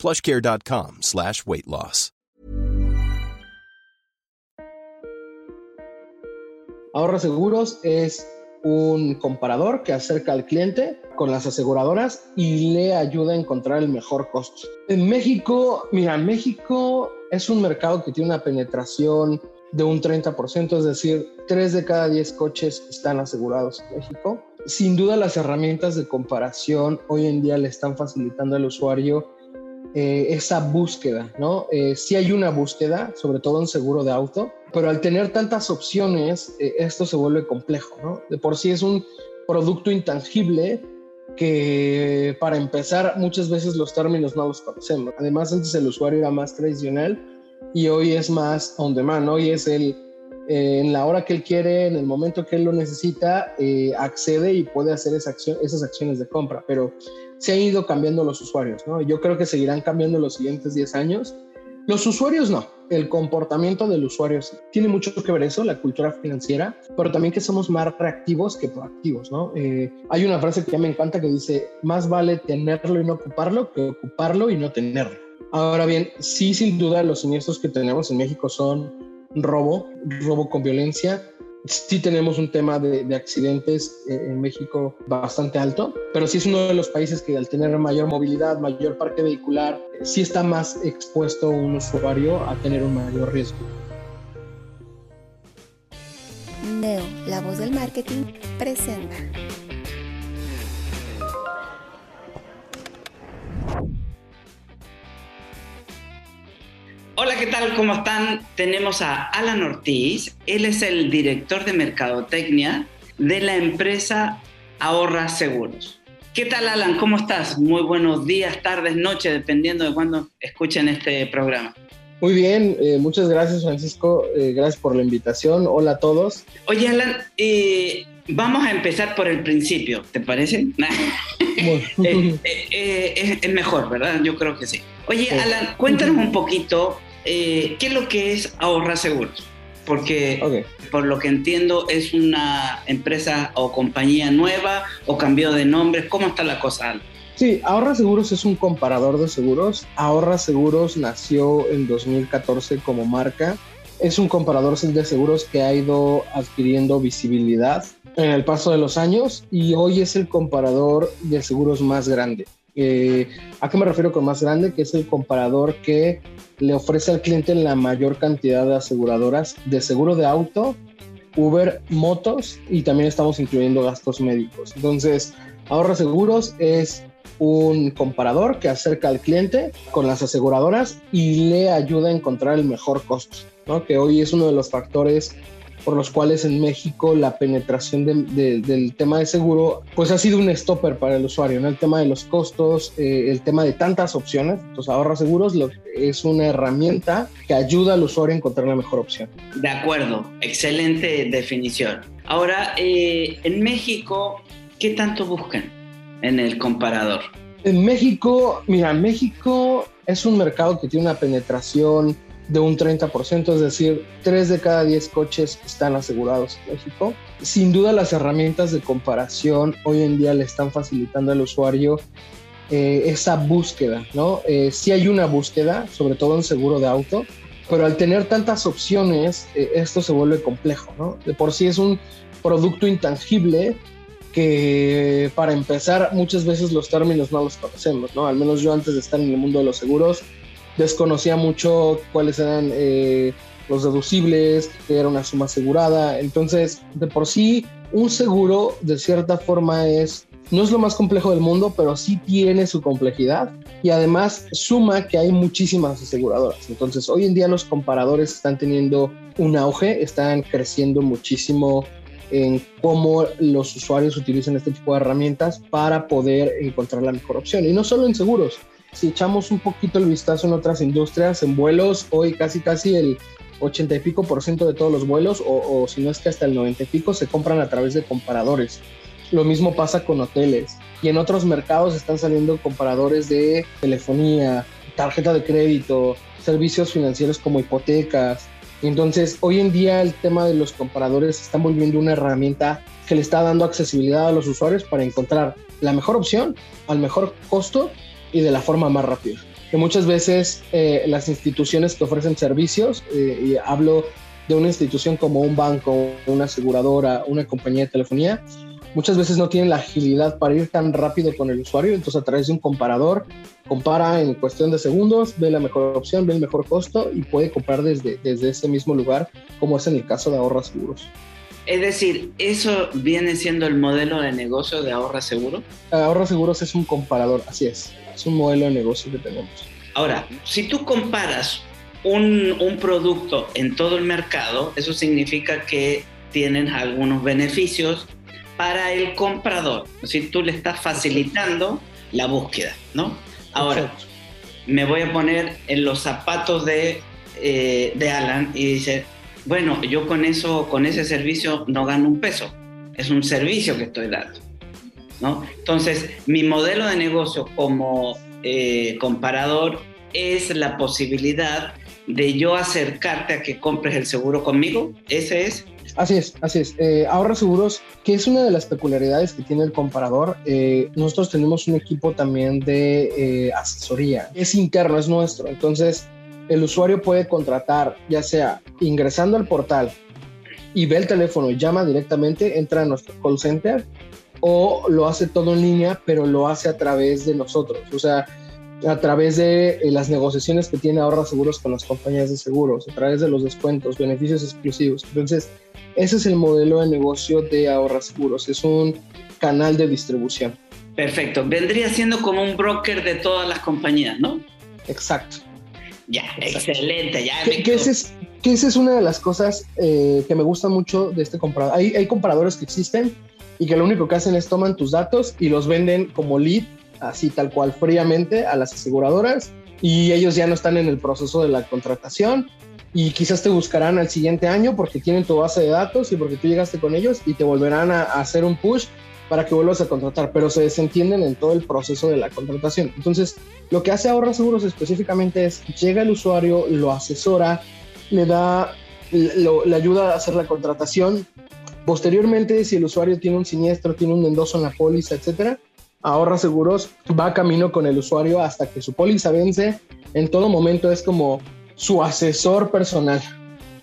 plushcare.com slash weight loss. Ahorra Seguros es un comparador que acerca al cliente con las aseguradoras y le ayuda a encontrar el mejor costo. En México, mira, México es un mercado que tiene una penetración de un 30%, es decir, 3 de cada 10 coches están asegurados en México. Sin duda las herramientas de comparación hoy en día le están facilitando al usuario eh, esa búsqueda, ¿no? Eh, sí hay una búsqueda, sobre todo en seguro de auto, pero al tener tantas opciones, eh, esto se vuelve complejo, ¿no? De por sí es un producto intangible que para empezar muchas veces los términos no los conocemos. Además antes el usuario era más tradicional y hoy es más on demand, hoy es el en la hora que él quiere, en el momento que él lo necesita, accede y puede hacer esa esas acciones de compra, pero se han ido cambiando los usuarios, ¿no? Yo creo que seguirán cambiando los siguientes 10 años. Los usuarios no, el comportamiento del usuario sí. Tiene mucho que ver eso, la cultura financiera, pero también que somos más reactivos que proactivos, ¿no? Eh, hay una frase que ya me encanta que dice, más vale tenerlo y no ocuparlo que ocuparlo y no tenerlo. Ahora bien, sí, sin duda, los siniestros que tenemos en México son robo, robo con violencia, sí tenemos un tema de, accidentes eh, en México bastante alto, pero sí es uno de los países que al tener mayor movilidad, mayor parque vehicular, sí está más expuesto un usuario a tener un mayor riesgo. Neo, la voz del marketing, presenta. Hola, ¿qué tal? ¿Cómo están? Tenemos a Alan Ortiz. Él es el director de Mercadotecnia de la empresa Ahorra Seguros. ¿Qué tal, Alan? ¿Cómo estás? Muy buenos días, tardes, noches, dependiendo de cuándo escuchen este programa. Muy bien, eh, muchas gracias, Francisco. Eh, gracias por la invitación. Hola a todos. Oye, Alan, eh, vamos a empezar por el principio, ¿te parece? es, mejor, ¿verdad? Yo creo que sí. Oye, Alan, cuéntanos un poquito eh, ¿qué es lo que es Ahorra Seguros? Porque por lo que entiendo es una empresa o compañía nueva o cambió de nombre. ¿Cómo está la cosa? Sí, Ahorra Seguros es un comparador de seguros. Ahorra Seguros nació en 2014 como marca. Es un comparador de seguros que ha ido adquiriendo visibilidad en el paso de los años y hoy es el comparador de seguros más grande. Eh, ¿A qué me refiero con más grande? Que es el comparador que le ofrece al cliente la mayor cantidad de aseguradoras de seguro de auto, Uber, motos y también estamos incluyendo gastos médicos. Entonces, Ahorra Seguros es un comparador que acerca al cliente con las aseguradoras y le ayuda a encontrar el mejor costo, que hoy es uno de los factores por los cuales en México la penetración del tema de seguro pues ha sido un stopper para el usuario, ¿no? El tema de los costos, eh, el tema de tantas opciones, entonces ahorra seguros es una herramienta que ayuda al usuario a encontrar la mejor opción. De acuerdo, excelente definición. Ahora, eh, en México, ¿qué tanto buscan en el comparador? En México, mira, México es un mercado que tiene una penetración de un 30%, es decir, 3 de cada 10 coches están asegurados en México. Sin duda las herramientas de comparación hoy en día le están facilitando al usuario eh, esa búsqueda, ¿no? Eh, sí hay una búsqueda, sobre todo en seguro de auto, pero al tener tantas opciones, eh, esto se vuelve complejo, ¿no? De por sí es un producto intangible que para empezar muchas veces los términos no los conocemos, ¿no? Al menos yo antes de estar en el mundo de los seguros desconocía mucho cuáles eran eh, los deducibles, que era una suma asegurada. Entonces, de por sí, un seguro de cierta forma es, no es lo más complejo del mundo, pero sí tiene su complejidad y además suma que hay muchísimas aseguradoras. Entonces, hoy en día los comparadores están teniendo un auge, están creciendo muchísimo en cómo los usuarios utilizan este tipo de herramientas para poder encontrar la mejor opción. Y no solo en seguros, si echamos un poquito el vistazo en otras industrias, en vuelos, hoy casi casi el 80 y pico por ciento de todos los vuelos, o, si no es que hasta el 90 y pico, se compran a través de comparadores. Lo mismo pasa con hoteles. Y en otros mercados están saliendo comparadores de telefonía, tarjeta de crédito, servicios financieros como hipotecas. Entonces, hoy en día el tema de los comparadores se está volviendo una herramienta que le está dando accesibilidad a los usuarios para encontrar la mejor opción al mejor costo y de la forma más rápida. Que muchas veces eh, las instituciones que ofrecen servicios, eh, y hablo de una institución como un banco, una aseguradora, una compañía de telefonía, muchas veces no tienen la agilidad para ir tan rápido con el usuario, entonces a través de un comparador compara en cuestión de segundos, ve la mejor opción, ve el mejor costo y puede comprar desde, desde ese mismo lugar, como es en el caso de Ahorra Seguros. Es decir, ¿eso viene siendo el modelo de negocio de Ahorra Seguro? Ahorra Seguros es un comparador, así es, es un modelo de negocio que tenemos. Ahora, si tú comparas un, un producto en todo el mercado, eso significa que tienen algunos beneficios para el comprador. Si tú le estás facilitando la búsqueda, ¿no? Ahora, me voy a poner en los zapatos de, eh, de Alan y dice, bueno, yo con eso, con ese servicio no gano un peso. Es un servicio que estoy dando. ¿No? Entonces, mi modelo de negocio como eh, comparador es la posibilidad de yo acercarte a que compres el seguro conmigo. Ese es Así es, así es. Eh, ahorra seguros, que es una de las peculiaridades que tiene el comparador. Eh, nosotros tenemos un equipo también de eh, asesoría. Es interno, es nuestro. Entonces, el usuario puede contratar, ya sea ingresando al portal y ve el teléfono y llama directamente, entra a nuestro call center o lo hace todo en línea, pero lo hace a través de nosotros. O sea, a través de las negociaciones que tiene Ahorra Seguros con las compañías de seguros, a través de los descuentos, beneficios exclusivos. Entonces, ese es el modelo de negocio de Ahorra Seguros, es un canal de distribución. Perfecto, vendría siendo como un broker de todas las compañías, ¿no? Exacto. Ya, excelente, ya. Que, que, esa es, que es una de las cosas eh, que me gusta mucho de este comprador. Hay, hay comparadores que existen y que lo único que hacen es toman tus datos y los venden como lead, así tal cual fríamente a las aseguradoras y ellos ya no están en el proceso de la contratación y quizás te buscarán al siguiente año porque tienen tu base de datos y porque tú llegaste con ellos y te volverán a, hacer un push para que vuelvas a contratar, pero se desentienden en todo el proceso de la contratación. Entonces, lo que hace Ahorra Seguros específicamente es llega el usuario, lo asesora, le da, le ayuda a hacer la contratación. Posteriormente, si el usuario tiene un siniestro, tiene un endoso en la póliza, etcétera, Ahorra Seguros va camino con el usuario hasta que su póliza vence. En todo momento es como su asesor personal.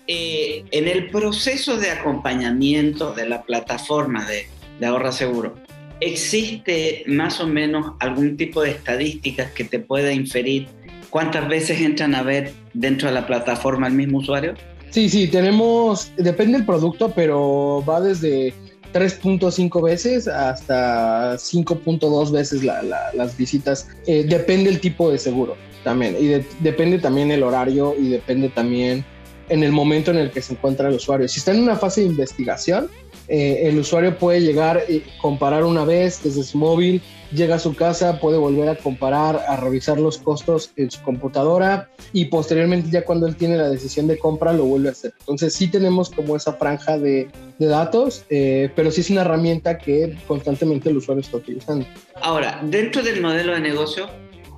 Eh, en el proceso de acompañamiento de la plataforma de, Ahorra Seguro, ¿existe más o menos algún tipo de estadísticas que te pueda inferir cuántas veces entran a ver dentro de la plataforma el mismo usuario? Sí, sí, tenemos, depende del producto, pero va desde 3.5 veces hasta 5.2 veces las visitas. Eh, depende el tipo de seguro también. Y depende también el horario y depende también en el momento en el que se encuentra el usuario. Si está en una fase de investigación, eh, el usuario puede llegar y comparar una vez desde su móvil, llega a su casa, puede volver a comparar, a revisar los costos en su computadora y posteriormente ya cuando él tiene la decisión de compra lo vuelve a hacer. Entonces sí tenemos como esa franja de, de datos, eh, pero sí es una herramienta que constantemente el usuario está utilizando. Ahora, dentro del modelo de negocio,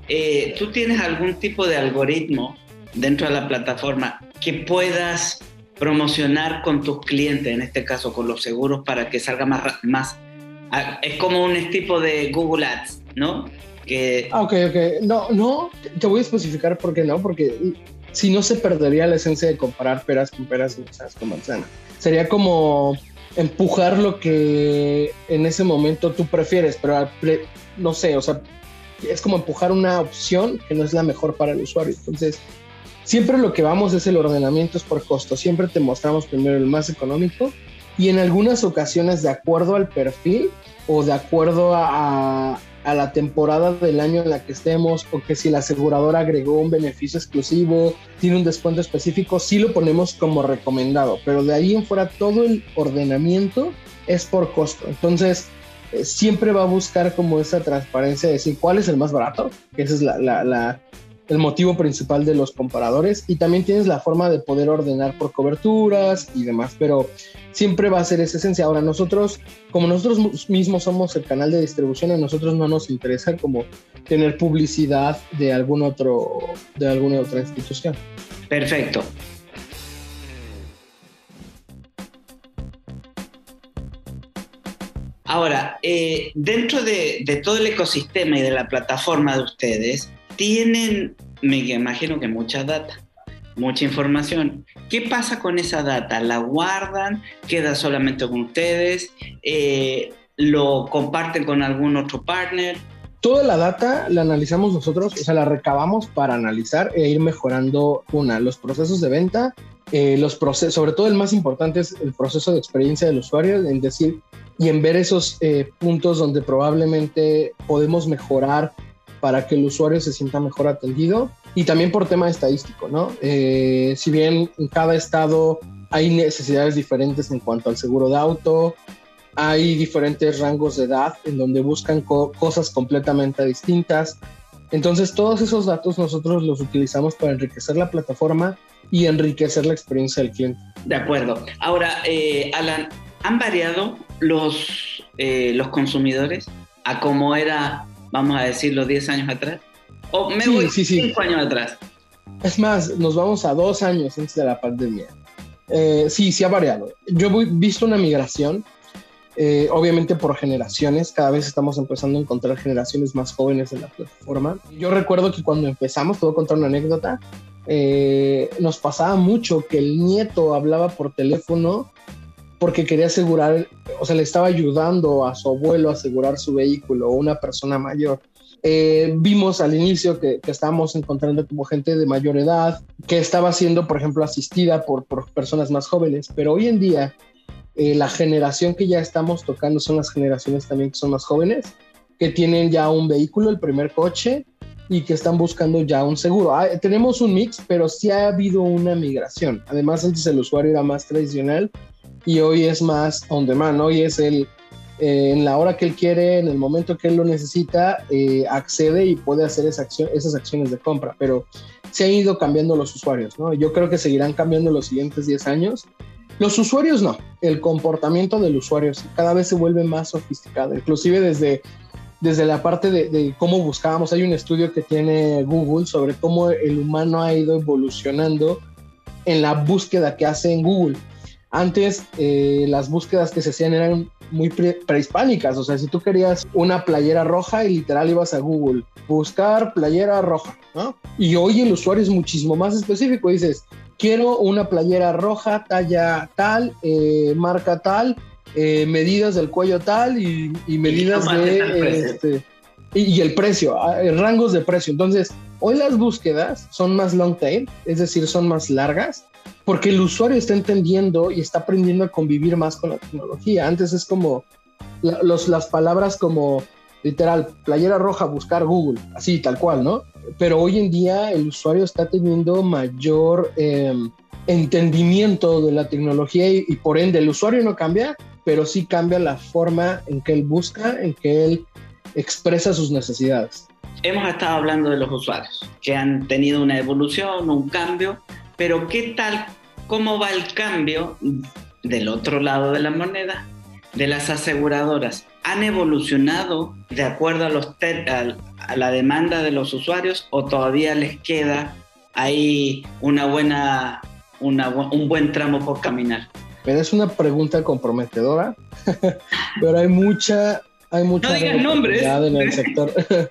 eh, ¿tú tienes algún tipo de algoritmo dentro de la plataforma que puedas promocionar con tus clientes, en este caso con los seguros, para que salga más... más es como un tipo de Google Ads, ¿no? Que... Ah, ok, ok. No, no, te voy a especificar por qué no, porque si no se perdería la esencia de comparar peras con peras y manzanas con manzanas. Sería como empujar lo que en ese momento tú prefieres, pero no sé, o sea, es como empujar una opción que no es la mejor para el usuario. Entonces, siempre lo que vamos es el ordenamiento es por costo. Siempre te mostramos primero el más económico y en algunas ocasiones de acuerdo al perfil o de acuerdo a, a la temporada del año en la que estemos o que si la aseguradora agregó un beneficio exclusivo, tiene un descuento específico, sí lo ponemos como recomendado, pero de ahí en fuera todo el ordenamiento es por costo. Entonces, eh, siempre va a buscar como esa transparencia de decir cuál es el más barato, que ese es la, el motivo principal de los comparadores, y también tienes la forma de poder ordenar por coberturas y demás, pero siempre va a ser esa esencia. Ahora nosotros, como nosotros mismos somos el canal de distribución, a nosotros no nos interesa como tener publicidad de algún otro, de alguna otra institución. Perfecto. Ahora, eh, dentro de, todo el ecosistema y de la plataforma de ustedes, tienen, me imagino que mucha data, mucha información. ¿Qué pasa con esa data? ¿La guardan? ¿Queda solamente con ustedes? Eh, ¿Lo comparten con algún otro partner? Toda la data la analizamos nosotros, o sea, la recabamos para analizar e ir mejorando, una, los procesos de venta, eh, los procesos, sobre todo el más importante es el proceso de experiencia del usuario, en decir, y en ver esos eh, puntos donde probablemente podemos mejorar para que el usuario se sienta mejor atendido y también por tema estadístico, ¿no? Eh, si bien en cada estado hay necesidades diferentes en cuanto al seguro de auto, hay diferentes rangos de edad en donde buscan cosas completamente distintas. Entonces todos esos datos nosotros los utilizamos para enriquecer la plataforma y enriquecer la experiencia del cliente. De acuerdo. Ahora, eh, Alan, ¿Han variado los, eh, los consumidores a cómo era, vamos a decir, los 10 años atrás? ¿O me voy 5 años atrás? Es más, nos vamos a dos años antes de la pandemia. Eh, sí, sí ha variado. Yo he visto una migración, eh, obviamente por generaciones. Cada vez estamos empezando a encontrar generaciones más jóvenes en la plataforma. Yo recuerdo que cuando empezamos, puedo contar una anécdota, nos pasaba mucho que el nieto hablaba por teléfono porque quería asegurar, o sea, le estaba ayudando a su abuelo a asegurar su vehículo o una persona mayor. Eh, vimos al inicio que, estábamos encontrando como gente de mayor edad que estaba siendo, por ejemplo, asistida por, personas más jóvenes, pero hoy en día eh, la generación que ya estamos tocando son las generaciones también que son más jóvenes, que tienen ya un vehículo, el primer coche, y que están buscando ya un seguro. Ah, tenemos un mix, pero sí ha habido una migración. Además, antes el usuario era más tradicional y hoy es más on demand, hoy es el eh, en la hora que él quiere, en el momento que él lo necesita, eh, accede y puede hacer esa esas acciones de compra, pero se han ido cambiando los usuarios, ¿no? Yo creo que seguirán cambiando los siguientes 10 años. Los usuarios no, el comportamiento del usuario cada vez se vuelve más sofisticado, inclusive desde, desde la parte de, de cómo buscábamos, hay un estudio que tiene Google sobre cómo el humano ha ido evolucionando en la búsqueda que hace en Google antes eh, las búsquedas que se hacían eran muy prehispánicas, o sea, si tú querías una playera roja y literal ibas a Google, buscar playera roja, ¿no? Y hoy el usuario es muchísimo más específico, dices, quiero una playera roja, talla tal, eh, marca tal, eh, medidas del cuello tal y, medidas de... Este, y, el precio, ah, rangos de precio. Entonces, hoy las búsquedas son más long tail, es decir, son más largas porque el usuario está entendiendo y está aprendiendo a convivir más con la tecnología. Antes es como las palabras como literal, playera roja, buscar Google, así tal cual, ¿no? Pero hoy en día el usuario está teniendo mayor em, entendimiento de la tecnología y, y, por ende el usuario no cambia, pero sí cambia la forma en que él busca, en que él expresa sus necesidades. Hemos estado hablando de los usuarios, que han tenido una evolución, un cambio, pero ¿qué tal, cómo va el cambio del otro lado de la moneda? De las aseguradoras. ¿Han evolucionado de acuerdo a, los a, la demanda de los usuarios o todavía les queda ahí una buena, un buen tramo por caminar? Pero es una pregunta comprometedora, pero hay mucha, hay mucha no en el sector.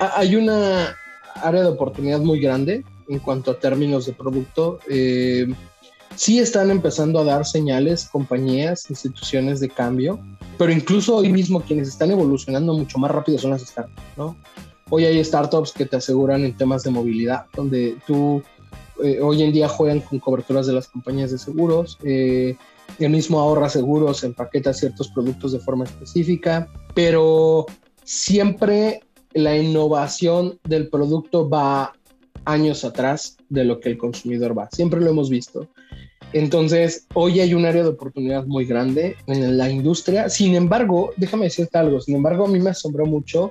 hay una área de oportunidad muy grande en cuanto a términos de producto. Eh, sí están empezando a dar señales compañías, instituciones de cambio, pero incluso hoy mismo quienes están evolucionando mucho más rápido son las startups, ¿no? Hoy hay startups que te aseguran en temas de movilidad, donde tú eh, hoy en día juegan con coberturas de las compañías de seguros, eh, el mismo ahorra seguros, empaqueta ciertos productos de forma específica, pero siempre la innovación del producto va años atrás de lo que el consumidor va. Siempre lo hemos visto. Entonces, hoy hay un área de oportunidad muy grande en la industria. Sin embargo, déjame decirte algo, sin embargo, a mí me asombró mucho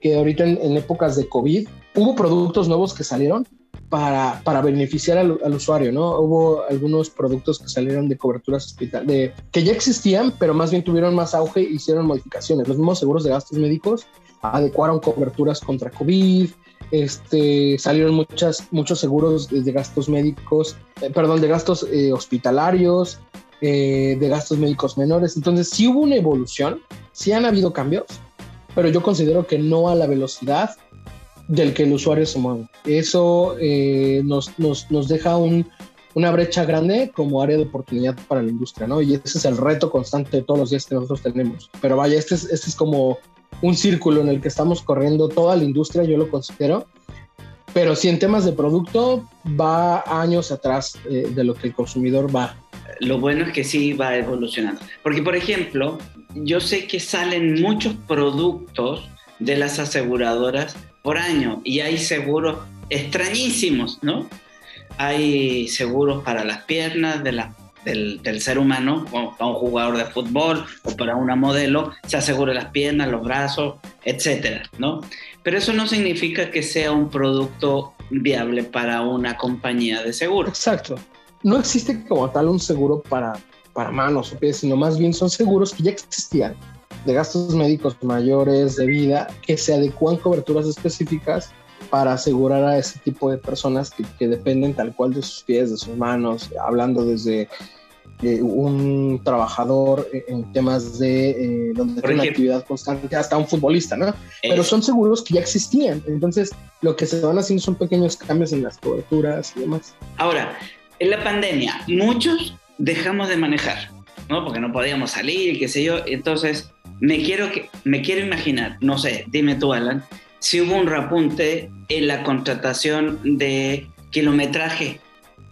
que ahorita en, épocas de COVID hubo productos nuevos que salieron para, para beneficiar al, usuario, ¿no? Hubo algunos productos que salieron de coberturas hospital, de, que ya existían, pero más bien tuvieron más auge e hicieron modificaciones. Los mismos seguros de gastos médicos adecuaron coberturas contra COVID, este, salieron muchas, muchos seguros de, gastos médicos, eh, perdón, de gastos eh, hospitalarios, eh, de gastos médicos menores. Entonces, sí hubo una evolución, sí han habido cambios, pero yo considero que no a la velocidad del que el usuario se mueve. Eso nos, nos, nos, deja un, una brecha grande como área de oportunidad para la industria, ¿no? Y ese es el reto constante de todos los días que nosotros tenemos. Pero vaya, este es, este es como un círculo en el que estamos corriendo toda la industria, yo lo considero. Pero si en temas de producto va años atrás eh, de lo que el consumidor va. Lo bueno es que sí va evolucionando. Porque, por ejemplo, yo sé que salen muchos productos de las aseguradoras por año y hay seguros extrañísimos, ¿no? Hay seguros para las piernas de las del, ser humano, como para un jugador de fútbol o para una modelo, se asegure las piernas, los brazos, etcétera, ¿no? Pero eso no significa que sea un producto viable para una compañía de seguro. Exacto. No existe como tal un seguro para, para manos o pies, sino más bien son seguros que ya existían de gastos médicos mayores, de vida, que se adecuan coberturas específicas para asegurar a ese tipo de personas que, que, dependen tal cual de sus pies, de sus manos, hablando desde un trabajador en temas de eh, donde tiene una actividad constante, hasta un futbolista, ¿no? Pero son seguros que ya existían. Entonces, lo que se van haciendo son pequeños cambios en las coberturas y demás. Ahora, en la pandemia, muchos dejamos de manejar, ¿no? Porque no podíamos salir, qué sé yo. Entonces, me quiero, que, me quiero imaginar, no sé, dime tú, Alan, si hubo un repunte en la contratación de kilometraje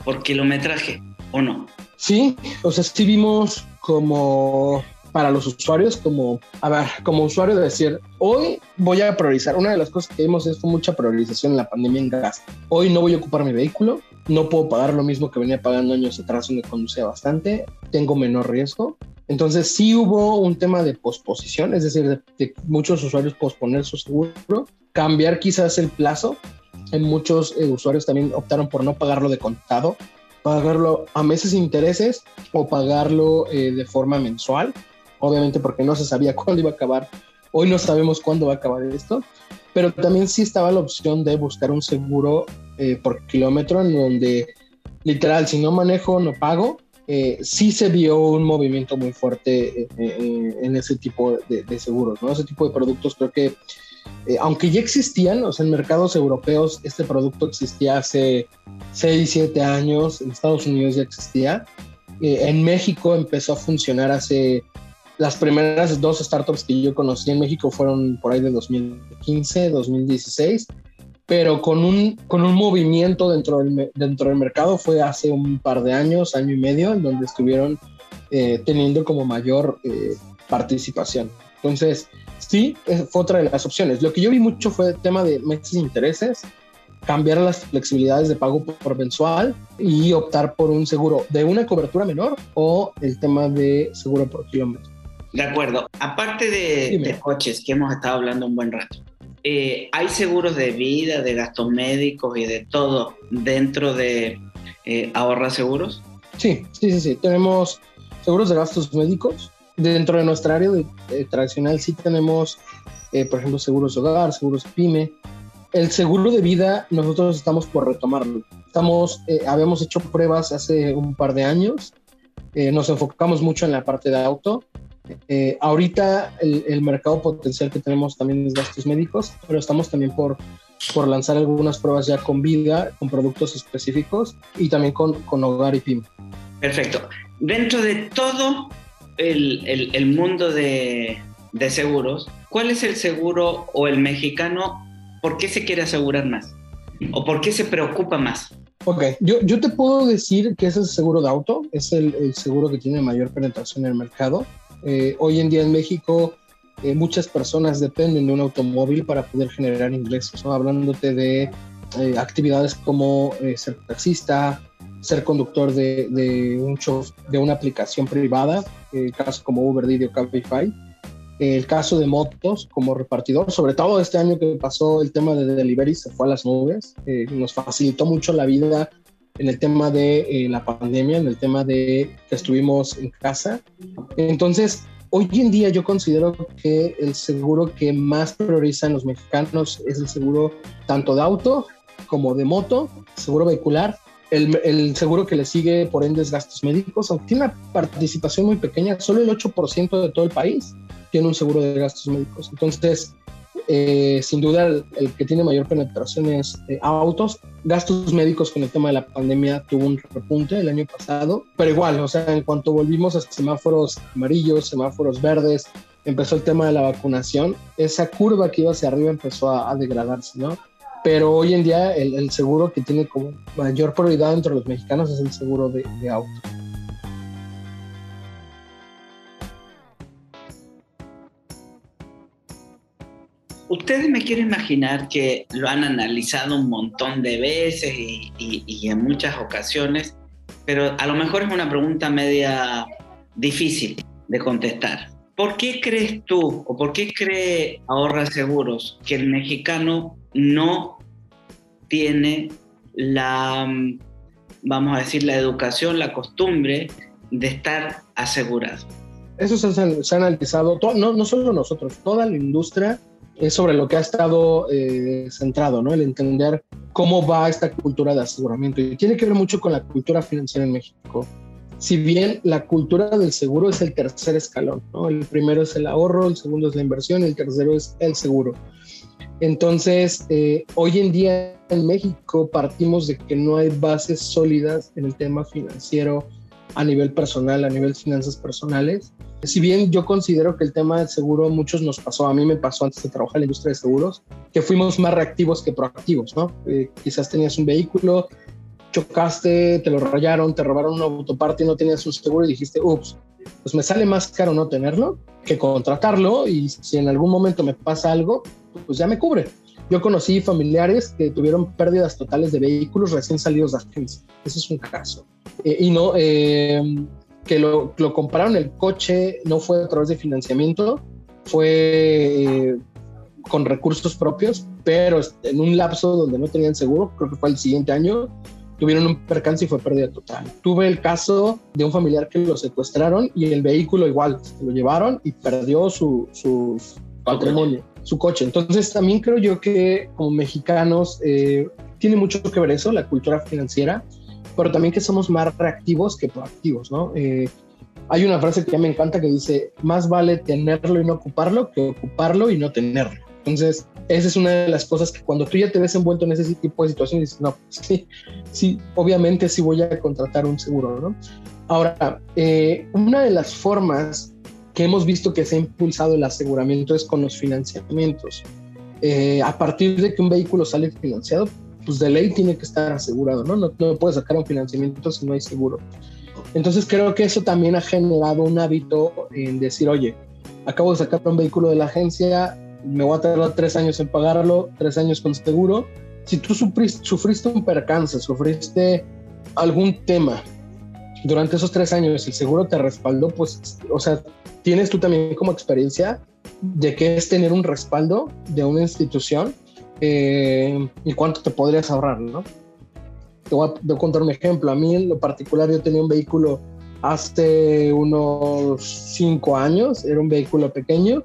por kilometraje o no. Sí, o sea, sí vimos como para los usuarios, como, a ver, como usuario de decir, hoy voy a priorizar. Una de las cosas que vimos es fue mucha priorización en la pandemia en gas. Hoy no voy a ocupar mi vehículo, no puedo pagar lo mismo que venía pagando años atrás donde conducía bastante, tengo menor riesgo. Entonces sí hubo un tema de posposición, es decir, de, muchos usuarios posponer su seguro, cambiar quizás el plazo. En muchos eh, usuarios también optaron por no pagarlo de contado pagarlo a meses intereses o pagarlo eh, de forma mensual, obviamente porque no se sabía cuándo iba a acabar. Hoy no sabemos cuándo va a acabar esto, pero también sí estaba la opción de buscar un seguro eh, por kilómetro en donde literal, si no manejo, no pago. Eh, sí se vio un movimiento muy fuerte en ese tipo de, de, seguros, ¿no? Ese tipo de productos creo que, aunque ya existían, o sea, en mercados europeos este producto existía hace 6, 7 años, en Estados Unidos ya existía. Eh, en México empezó a funcionar hace las primeras dos startups que yo conocí en México fueron por ahí de 2015, 2016, pero con un, con un movimiento dentro del, dentro del mercado fue hace un par de años, año y medio, en donde estuvieron eh, teniendo como mayor eh, participación. Entonces, sí, fue otra de las opciones. Lo que yo vi mucho fue el tema de meses de intereses, cambiar las flexibilidades de pago por mensual y optar por un seguro de una cobertura menor o el tema de seguro por kilómetro. De acuerdo. Aparte de, coches, que hemos estado hablando un buen rato, eh, ¿hay seguros de vida, de gastos médicos y de todo dentro de eh, Ahorra Seguros? Sí, sí, sí, sí. Tenemos seguros de gastos médicos. Dentro de nuestra área de, tradicional sí tenemos, eh, por ejemplo, seguros de hogar, seguros PYME, el seguro de vida nosotros estamos por retomarlo. Estamos, eh, habíamos hecho pruebas hace un par de años, eh, nos enfocamos mucho en la parte de auto. Eh, ahorita el, mercado potencial que tenemos también es gastos médicos, pero estamos también por, por lanzar algunas pruebas ya con vida, con productos específicos y también con, con hogar y PIM. Perfecto. Dentro de todo el, el, el mundo de, de seguros, ¿cuál es el seguro o el mexicano ¿por qué se quiere asegurar más? ¿O por qué se preocupa más? Ok, yo, yo te puedo decir que es el seguro de auto, es el, seguro que tiene mayor penetración en el mercado. Eh, hoy en día en México eh, muchas personas dependen de un automóvil para poder generar ingresos, ¿no? hablándote de eh, actividades como ser taxista, ser conductor de, un show, de una aplicación privada, el caso como Uber, Didi o Cabify, el caso de motos como repartidor, sobre todo este año que pasó el tema de delivery se fue a las nubes, eh, nos facilitó mucho la vida en el tema de eh, la pandemia, en el tema de que estuvimos en casa. Entonces, hoy en día yo considero que el seguro que más priorizan los mexicanos es el seguro tanto de auto como de moto, seguro vehicular. El, el seguro que le sigue, por ende, es gastos médicos, aunque tiene una participación muy pequeña, solo el 8% de todo el país tiene un seguro de gastos médicos. Entonces, eh, sin duda, el, que tiene mayor penetración es eh, autos. Gastos médicos con el tema de la pandemia tuvo un repunte el año pasado, pero igual, o sea, en cuanto volvimos a semáforos amarillos, semáforos verdes, empezó el tema de la vacunación, esa curva que iba hacia arriba empezó a, degradarse, ¿no? Pero hoy en día el, seguro que tiene como mayor prioridad entre los mexicanos es el seguro de, de auto. Ustedes me quieren imaginar que lo han analizado un montón de veces y, en muchas ocasiones, pero a lo mejor es una pregunta media difícil de contestar. ¿Por qué crees tú o por qué cree Ahorra Seguros que el mexicano no tiene la, vamos a decir, la educación, la costumbre de estar asegurado? Eso se, ha analizado, no, no solo nosotros, toda la industria es sobre lo que ha estado eh, centrado, ¿no? El entender cómo va esta cultura de aseguramiento. Y tiene que ver mucho con la cultura financiera en México. Si bien la cultura del seguro es el tercer escalón, ¿no? El primero es el ahorro, el segundo es la inversión el tercero es el seguro. Entonces, eh, hoy en día en México partimos de que no hay bases sólidas en el tema financiero a nivel personal, a nivel finanzas personales si bien yo considero que el tema del seguro muchos nos pasó, a mí me pasó antes de trabajar en la industria de seguros, que fuimos más reactivos que proactivos, ¿no? Eh, quizás tenías un vehículo, chocaste, te lo rayaron, te robaron una autoparte y no tenías un seguro y dijiste, ups, pues me sale más caro no tenerlo que contratarlo y si en algún momento me pasa algo, pues ya me cubre. Yo conocí familiares que tuvieron pérdidas totales de vehículos recién salidos de agencia. Ese es un caso. Eh, y no, eh, que lo, lo, compraron el coche, no fue a través de financiamiento, fue eh, con recursos propios, pero en un lapso donde no tenían seguro, creo que fue el siguiente año, tuvieron un percance y fue pérdida total. Tuve el caso de un familiar que lo secuestraron y el vehículo igual, se lo llevaron y perdió su, su patrimonio, su coche. Entonces también creo yo que como mexicanos eh, tiene mucho que ver eso, la cultura financiera pero también que somos más reactivos que proactivos, ¿no? Eh, hay una frase que me encanta que dice, más vale tenerlo y no ocuparlo que ocuparlo y no tenerlo. Entonces, esa es una de las cosas que cuando tú ya te ves envuelto en ese tipo de situaciones, dices, no, sí, sí, obviamente sí voy a contratar un seguro, ¿no? Ahora, eh, una de las formas que hemos visto que se ha impulsado el aseguramiento es con los financiamientos. Eh, a partir de que un vehículo sale financiado, pues de ley tiene que estar asegurado, ¿no? No, no puedes sacar un financiamiento si no hay seguro. Entonces creo que eso también ha generado un hábito en decir, oye, acabo de sacar un vehículo de la agencia, me voy a tardar tres años en pagarlo, tres años con seguro. Si tú sufriste, sufriste un percance, sufriste algún tema durante esos tres años, el seguro te respaldó, pues, o sea, tienes tú también como experiencia de qué es tener un respaldo de una institución eh, y cuánto te podrías ahorrar, ¿no? Te voy, a, contar un ejemplo. A mí en lo particular yo tenía un vehículo hace unos cinco años, era un vehículo pequeño,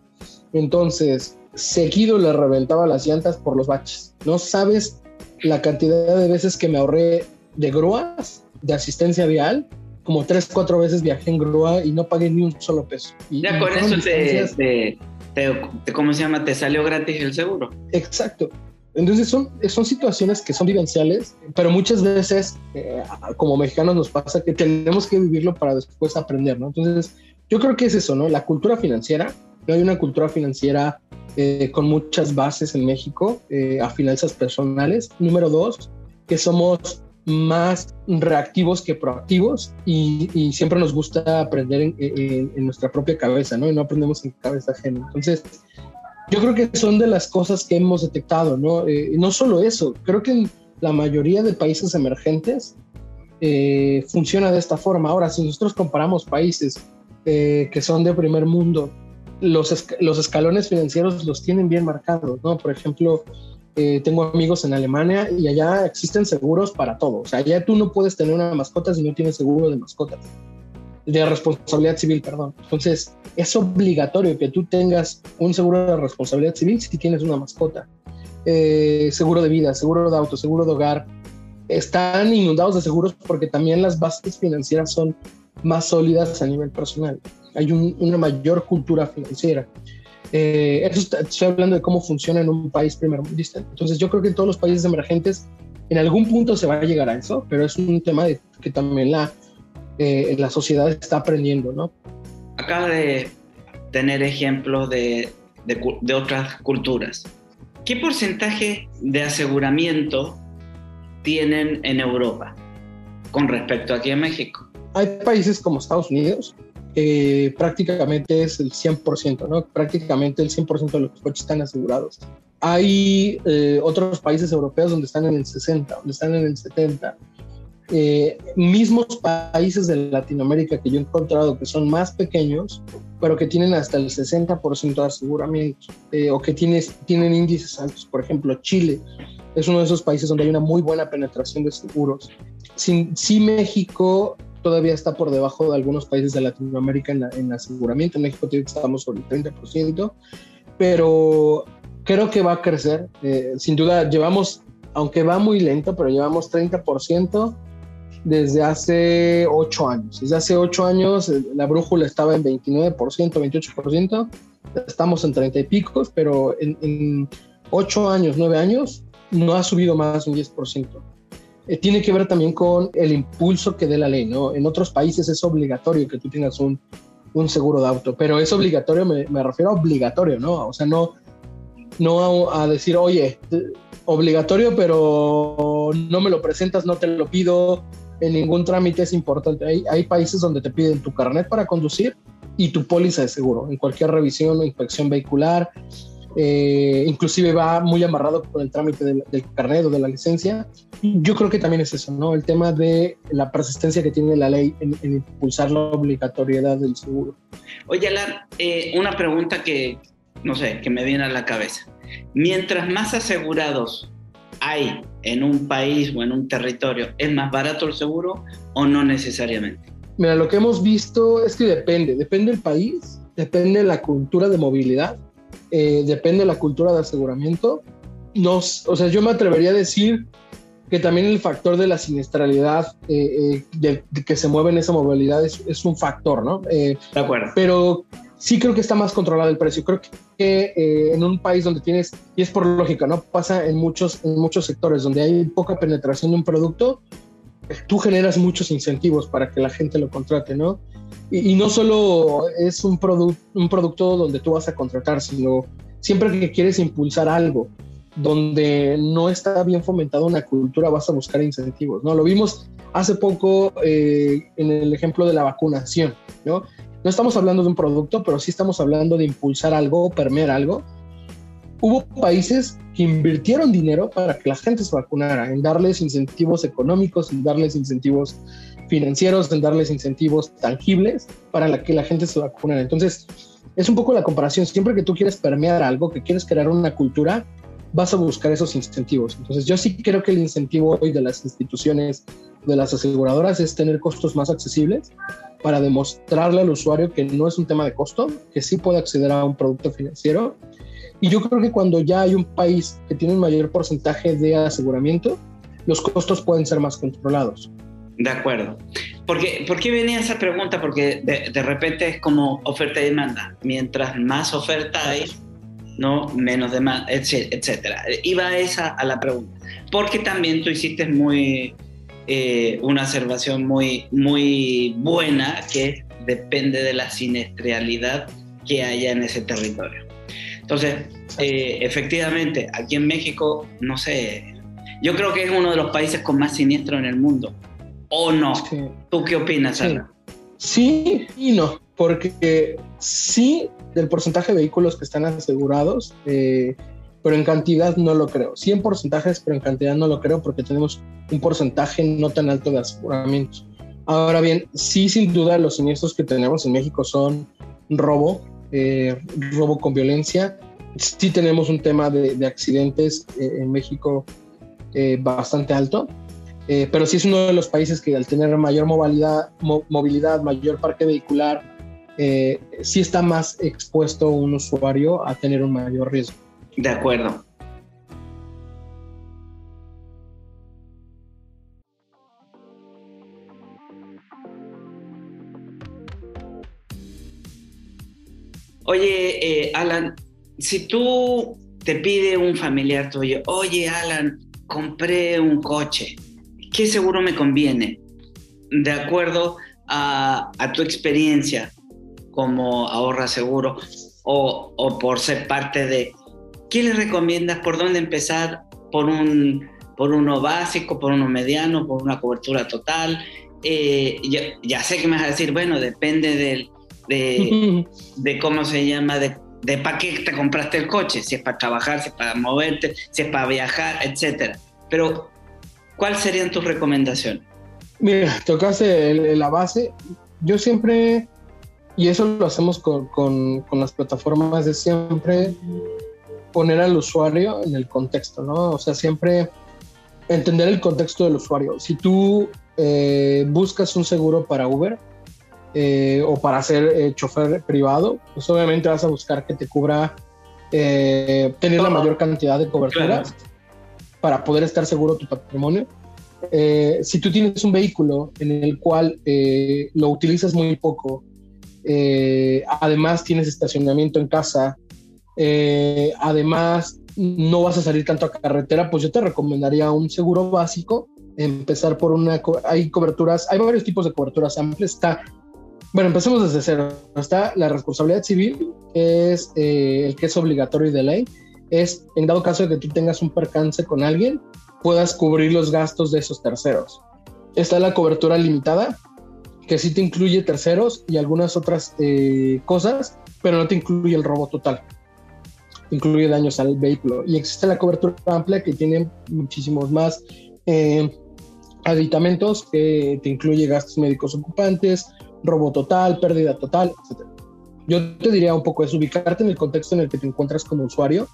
entonces seguido le reventaba las llantas por los baches. No sabes la cantidad de veces que me ahorré de grúas, de asistencia vial, como tres, cuatro veces viajé en grúa y no pagué ni un solo peso. Y, ya con eso te, te, ¿cómo se llama? Te salió gratis el seguro. Exacto. Entonces son, son situaciones que son vivenciales, pero muchas veces eh, como mexicanos nos pasa que tenemos que vivirlo para después aprender, ¿no? Entonces yo creo que es eso, ¿no? La cultura financiera, no hay una cultura financiera eh, con muchas bases en México eh, a finanzas personales. Número dos, que somos más reactivos que proactivos y, siempre nos gusta aprender en, en, nuestra propia cabeza, ¿no? Y no aprendemos en cabeza ajena. Entonces, yo creo que son de las cosas que hemos detectado, ¿no? Eh, no solo eso, creo que en la mayoría de países emergentes eh, funciona de esta forma. Ahora, si nosotros comparamos países eh, que son de primer mundo, los, los escalones financieros los tienen bien marcados, ¿no? Por ejemplo, eh, tengo amigos en Alemania y allá existen seguros para todo. O sea, allá tú no puedes tener una mascota si no tienes seguro de mascotas, de responsabilidad civil, perdón. Entonces, es obligatorio que tú tengas un seguro de responsabilidad civil si tienes una mascota. Eh, seguro de vida, seguro de auto, seguro de hogar. Están inundados de seguros porque también las bases financieras son más sólidas a nivel personal. Hay una mayor cultura financiera. Eh, eso estoy hablando de cómo funciona en un país primermundista. Entonces yo creo que en todos los países emergentes en algún punto se va a llegar a eso, pero es un tema de, que también la, eh, la sociedad está aprendiendo, ¿no? Acaba de tener ejemplos de, de, de otras culturas. ¿Qué porcentaje de aseguramiento tienen en Europa con respecto aquí a México? Hay países como Estados Unidos eh, prácticamente es el 100%, ¿no? Prácticamente el 100% de los coches están asegurados. Hay eh, otros países europeos donde están en el 60, donde están en el 70. Eh, mismos países de Latinoamérica que yo he encontrado que son más pequeños, pero que tienen hasta el 60% de aseguramiento o que tienen índices altos. Por ejemplo, Chile es uno de esos países donde hay una muy buena penetración de seguros. Si, si México todavía está por debajo de algunos países de Latinoamérica en, en aseguramiento. En México estamos sobre el 30%, pero creo que va a crecer. Eh, sin duda, llevamos, aunque va muy lento, pero llevamos 30% desde hace 8 años. Desde hace 8 años eh, la brújula estaba en 29%, 28%, estamos en 30 y picos, pero en, en 8 años, 9 años, no ha subido más un 10%. Eh, tiene que ver también con el impulso que dé la ley, ¿no? En otros países es obligatorio que tú tengas un, un seguro de auto, pero es obligatorio, me, me, refiero a obligatorio, ¿no? O sea, no, no a, a, decir, oye, obligatorio, pero no me lo presentas, no te lo pido, en ningún trámite es importante. Hay, hay países donde te piden tu carnet para conducir y tu póliza de seguro, en cualquier revisión o inspección vehicular, eh, inclusive va muy amarrado con el trámite del, del, carnet o de la licencia. Yo creo que también es eso, ¿no? El tema de la persistencia que tiene la ley en, en impulsar la obligatoriedad del seguro. Oye, Alan, eh, una pregunta que, no sé, que me viene a la cabeza. Mientras más asegurados hay en un país o en un territorio, ¿es más barato el seguro o no necesariamente? Mira, lo que hemos visto es que depende, depende del país, depende de la cultura de movilidad eh, depende de la cultura de aseguramiento. Nos, o sea, yo me atrevería a decir que también el factor de la siniestralidad eh, eh, de, de, que se mueve en esa movilidad es, es un factor, ¿no? de acuerdo. Pero sí creo que está más controlado el precio. Creo que en un país donde tienes, y es por lógica, ¿no? Pasa en muchos, en muchos sectores donde hay poca penetración de un producto, tú generas muchos incentivos para que la gente lo contrate, ¿no? Y, no solo es un, produ un producto donde tú vas a contratar, sino siempre que quieres impulsar algo donde no está bien fomentada una cultura, vas a buscar incentivos, ¿no? Lo vimos hace poco eh, en el ejemplo de la vacunación, ¿no? No estamos hablando de un producto, pero sí estamos hablando de impulsar algo, permear algo. Hubo países que invirtieron dinero para que la gente se vacunara, en darles incentivos económicos, en darles incentivos financieros, en darles incentivos tangibles para la que la gente se vacunara. Entonces, es un poco la comparación. Siempre que tú quieres permear algo, que quieres crear una cultura, vas a buscar esos incentivos. Entonces, yo sí creo que el incentivo hoy de las instituciones, de las aseguradoras, es tener costos más accesibles para demostrarle al usuario que no es un tema de costo, que sí puede acceder a un producto financiero. Y yo creo que cuando ya hay un país que tiene un mayor porcentaje de aseguramiento, los costos pueden ser más controlados. De acuerdo. Porque, ¿Por qué venía esa pregunta? Porque de, de, repente es como oferta y demanda. Mientras más oferta hay, ¿no? menos demanda, etcétera. Iba esa a la pregunta. Porque también tú hiciste muy, eh, una observación muy, muy buena que depende de la sinestralidad que haya en ese territorio. Entonces, eh, efectivamente, aquí en México, no sé, yo creo que es uno de los países con más siniestro en el mundo o no? Sí. ¿Tú qué opinas, Ana? Sí. sí y no, porque sí, del porcentaje de vehículos que están asegurados, eh, pero en cantidad no lo creo. 100 porcentajes, pero en cantidad no lo creo porque tenemos un porcentaje no tan alto de aseguramientos. Ahora bien, sí, sin duda, los siniestros que tenemos en México son robo, eh, robo con violencia. Sí tenemos un tema de, accidentes eh, en México eh, bastante alto, pero sí es uno de los países que al tener mayor movilidad, movilidad mayor parque vehicular, sí está más expuesto un usuario a tener un mayor riesgo. De acuerdo. Oye, eh, Alan, si tú te pide un familiar tuyo, oye, Alan, compré un coche, ¿qué seguro me conviene? De acuerdo a, tu experiencia como ahorra seguro o, por ser parte de ¿qué le recomiendas? ¿Por dónde empezar? ¿Por, un, por uno básico, por uno mediano, por una cobertura total? Eh, ya, sé que me vas a decir, bueno, depende del, de, cómo se llama, de, de para qué te compraste el coche, si es para trabajar, si es para moverte, si es para viajar, etc. Pero, ¿cuáles serían tus recomendaciones? Mira, tocaste la base. Yo siempre, y eso lo hacemos con, con, con las plataformas de siempre, poner al usuario en el contexto, ¿no? O sea, siempre entender el contexto del usuario. Si tú eh, buscas un seguro para Uber eh, o para ser eh, chofer privado, pues obviamente vas a buscar que te cubra tener la mayor cantidad de coberturas para poder estar seguro tu patrimonio. si tú tienes un vehículo en el cual lo utilizas muy poco, además tienes estacionamiento en casa, eh, además, no vas a salir tanto a carretera, pues yo te recomendaría un seguro básico, empezar por una, hay coberturas, hay varios tipos de coberturas amplias, está, bueno, empecemos desde cero, está la responsabilidad civil, que es eh, el que es obligatorio y de ley, es en dado caso de que tú tengas un percance con alguien, puedas cubrir los gastos de esos terceros. Está la cobertura limitada, que sí te incluye terceros y algunas otras eh, cosas, pero no te incluye el robo total incluye daños al vehículo. Y existe la cobertura amplia que tiene muchísimos más eh, aditamentos que te incluye gastos médicos ocupantes, robo total, pérdida total, etc. Yo te diría un poco es ubicarte en el contexto en el que te encuentras como usuario.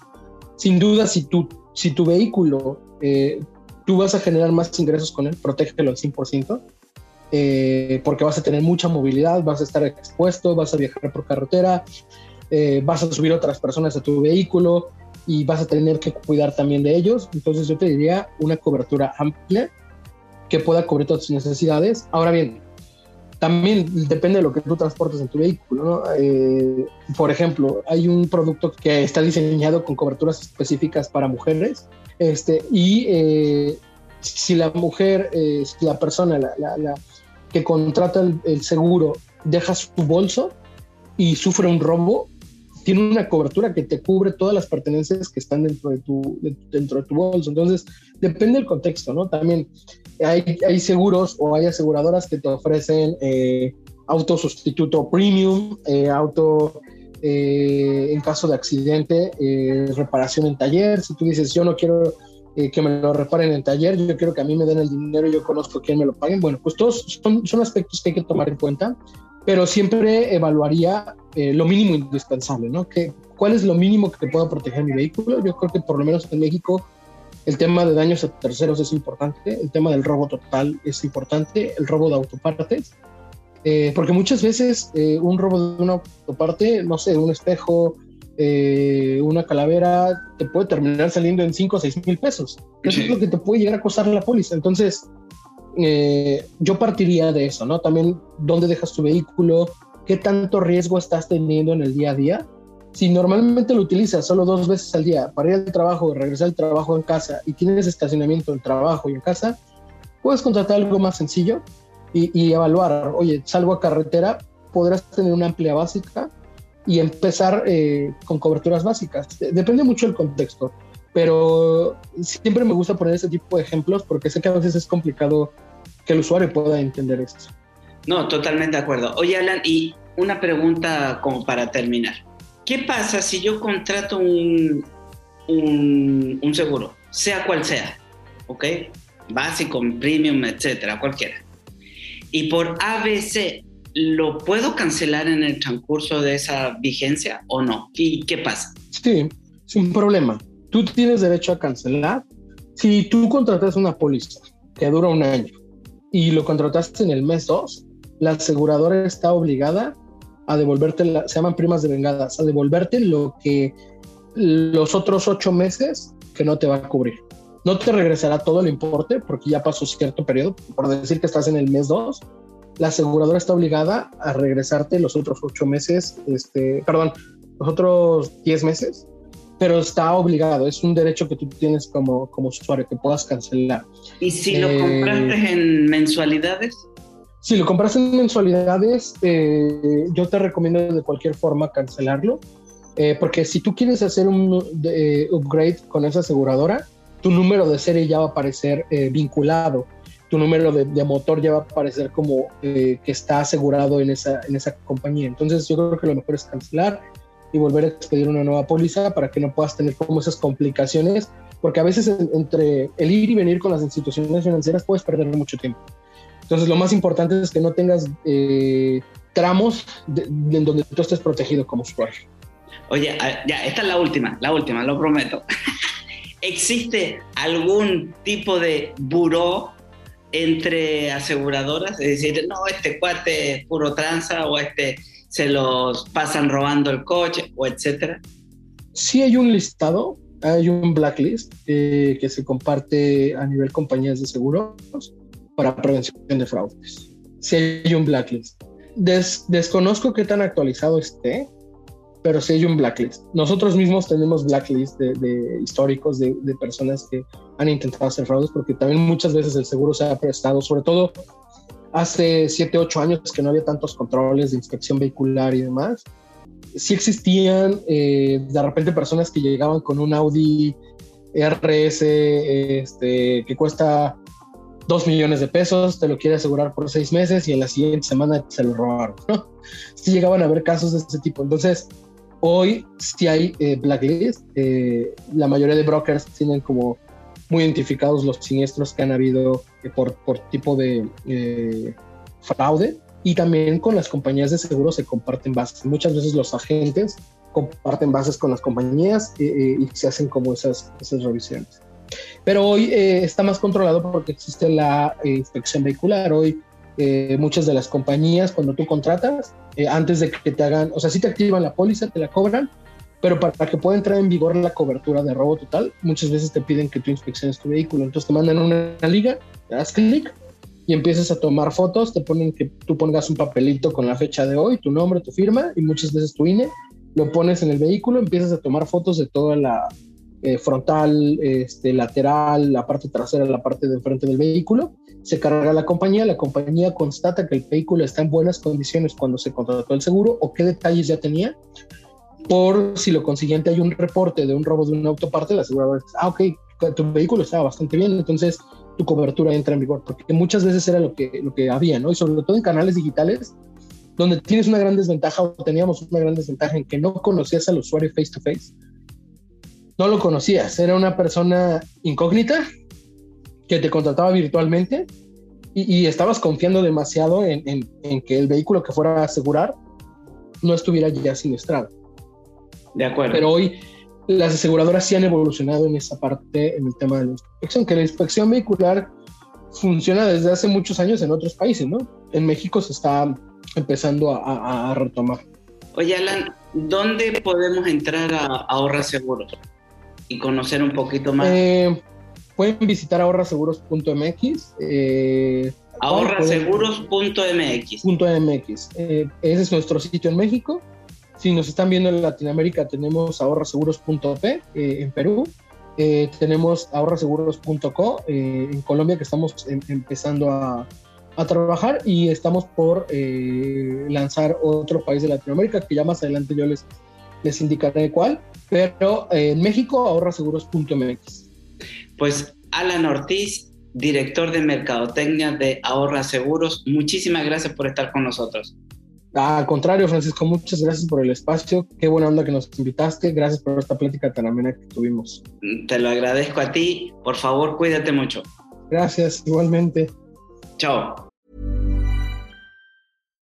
Sin duda, si tu, si tu vehículo, eh, tú vas a generar más ingresos con él, protégelo al 100%. Eh, porque vas a tener mucha movilidad, vas a estar expuesto, vas a viajar por carretera, eh, vas a subir otras personas a tu vehículo y vas a tener que cuidar también de ellos. Entonces yo te diría una cobertura amplia que pueda cubrir todas tus necesidades. Ahora bien, también depende de lo que tú transportes en tu vehículo. Eh, por ejemplo, hay un producto que está diseñado con coberturas específicas para mujeres este, y eh, si la mujer, si la persona la, que contrata el, el seguro deja su bolso y sufre un robo, tiene una cobertura que te cubre todas las pertenencias que están dentro de tu, dentro de tu bolso. Entonces, depende del contexto, ¿no? También hay, hay seguros o hay aseguradoras que te ofrecen eh, auto sustituto premium, eh, auto eh, en caso de accidente, eh, reparación en taller. Si tú dices, yo no quiero que me lo reparen en taller, yo quiero que a mí me den el dinero, yo conozco quién me lo paguen. Bueno, pues todos son, son aspectos que hay que tomar en cuenta pero siempre evaluaría eh, lo mínimo indispensable, ¿no? Que, ¿Cuál es lo mínimo que puedo proteger mi vehículo? Yo creo que por lo menos en México el tema de daños a terceros es importante, el tema del robo total es importante, el robo de autopartes, eh, porque muchas veces eh, un robo de una autoparte, no sé, un espejo, una calavera, te puede terminar saliendo en 5 o 6 mil pesos. Eso es lo que te puede llegar a costar la póliza. Entonces, eh, yo partiría de eso, ¿no? También dónde dejas tu vehículo, qué tanto riesgo estás teniendo en el día a día. Si normalmente lo utilizas solo dos veces al día para ir al trabajo regresar al trabajo en casa y tienes estacionamiento en trabajo y en casa, puedes contratar algo más sencillo y, evaluar, oye, salgo a carretera, podrás tener una amplia básica y empezar eh, con coberturas básicas. Depende mucho del contexto pero siempre me gusta poner ese tipo de ejemplos porque sé que a veces es complicado que el usuario pueda entender esto. No, totalmente de acuerdo. Oye, Alan, y una pregunta como para terminar. ¿Qué pasa si yo contrato un, un, un seguro, sea cual sea, ¿ok? Básico, premium, etcétera, cualquiera. Y por ABC, ¿lo puedo cancelar en el transcurso de esa vigencia o no? ¿Y qué pasa? Sí, sin problema. Tú tienes derecho a cancelar. Si tú contratas una póliza que dura un año y lo contrataste en el mes 2, la aseguradora está obligada a devolverte, se llaman primas de vengadas, a devolverte lo que los otros ocho meses que no te va a cubrir. No te regresará todo el importe porque ya pasó cierto periodo, por decir que estás en el mes 2, la aseguradora está obligada a regresarte los otros ocho meses, este, perdón, los otros diez meses, pero está obligado, es un derecho que tú tienes como, como usuario, que puedas cancelar. ¿Y si lo eh, compraste en mensualidades? Si lo compras en mensualidades, eh, yo te recomiendo de cualquier forma cancelarlo, eh, porque si tú quieres hacer un upgrade con esa aseguradora, tu número de serie ya va a aparecer vinculado tu número de, motor ya va a aparecer como eh, que está asegurado en esa, en esa compañía. Entonces yo creo que lo mejor es cancelar y volver a expedir una nueva póliza para que no puedas tener como esas complicaciones, porque a veces entre el ir y venir con las instituciones financieras puedes perder mucho tiempo. Entonces lo más importante es que no tengas eh, tramos en donde tú estés protegido como usuario. Oye, ya, esta es la última, la última, lo prometo. ¿Existe algún tipo de buró entre aseguradoras, es decir, no, este cuate es puro tranza o este se los pasan robando el coche o etcétera? Sí hay un listado, hay un blacklist eh, que se comparte a nivel compañías de seguros para prevención de fraudes. Sí hay un blacklist. desconozco qué tan actualizado esté, pero sí hay un blacklist. Nosotros mismos tenemos blacklist de, históricos de, personas que han intentado hacer fraudes, porque también muchas veces el seguro se ha prestado, sobre todo hace 7, 8 años que no había tantos controles de inspección vehicular y demás. Sí existían eh, de repente personas que llegaban con un Audi RS este, que cuesta 2 millones de pesos, te lo quiere asegurar por 6 meses y en la siguiente semana se lo robaron. ¿no? Sí llegaban a haber casos de ese tipo. Entonces, Hoy sí hay eh, blacklist. Eh, la mayoría de brokers tienen como muy identificados los siniestros que han habido eh, por, por, tipo de fraude. Y también con las compañías de seguros se comparten bases. Muchas veces los agentes comparten bases con las compañías y se hacen como esas, esas revisiones. Pero hoy está más controlado porque existe la inspección vehicular. Hoy eh, muchas de las compañías cuando tú contratas, eh, antes de que te hagan, o sea, si te activan la póliza, te la cobran, pero para que pueda entrar en vigor la cobertura de robo total, muchas veces te piden que tú inspecciones tu vehículo. Entonces te mandan una, liga, te das clic y empiezas a tomar fotos, te ponen que tú pongas un papelito con la fecha de hoy, tu nombre, tu firma y muchas veces tu INE, lo pones en el vehículo, empiezas a tomar fotos de toda la eh, frontal, este, lateral, la parte trasera, la parte de enfrente del vehículo se carga la compañía, la compañía constata que el vehículo está en buenas condiciones cuando se contrató el seguro o qué detalles ya tenía. Por si lo consiguiente hay un reporte de un robo de un autoparte, la aseguradora dice, ah, ok, tu vehículo estaba bastante bien, entonces tu cobertura entra en vigor, porque muchas veces era lo que, lo que había, ¿no? Y sobre todo en canales digitales, donde tienes una gran desventaja o teníamos una gran desventaja en que no conocías al usuario face to face. No lo conocías, era una persona incógnita que te contrataba virtualmente y, estabas confiando demasiado en, que el vehículo que fuera a asegurar no estuviera ya siniestrado. De acuerdo. Pero hoy las aseguradoras sí han evolucionado en esa parte, en el tema de la inspección, que la inspección vehicular funciona desde hace muchos años en otros países, ¿no? En México se está empezando a, retomar. Oye, Alan, ¿dónde podemos entrar a Ahorra Seguros y conocer un poquito más? Eh, pueden visitar ahorraseguros.mx. Eh, ahorraseguros.mx. .mx. Eh, ese es nuestro sitio en México. Si nos están viendo en Latinoamérica, tenemos ahorraseguros.p eh, en Perú. Tenemos ahorraseguros.co en Colombia, que estamos em, empezando a, a, trabajar y estamos por lanzar otro país de Latinoamérica, que ya más adelante yo les, les indicaré cuál. Pero en México, ahorraseguros.mx. Pues Alan Ortiz, director de Mercadotecnia de Ahorra Seguros, muchísimas gracias por estar con nosotros. Al contrario, Francisco, muchas gracias por el espacio. Qué buena onda que nos invitaste. Gracias por esta plática tan amena que tuvimos. Te lo agradezco a ti. Por favor, cuídate mucho. Gracias, igualmente. Chao.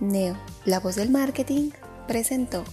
Neo, la voz del marketing, presentó.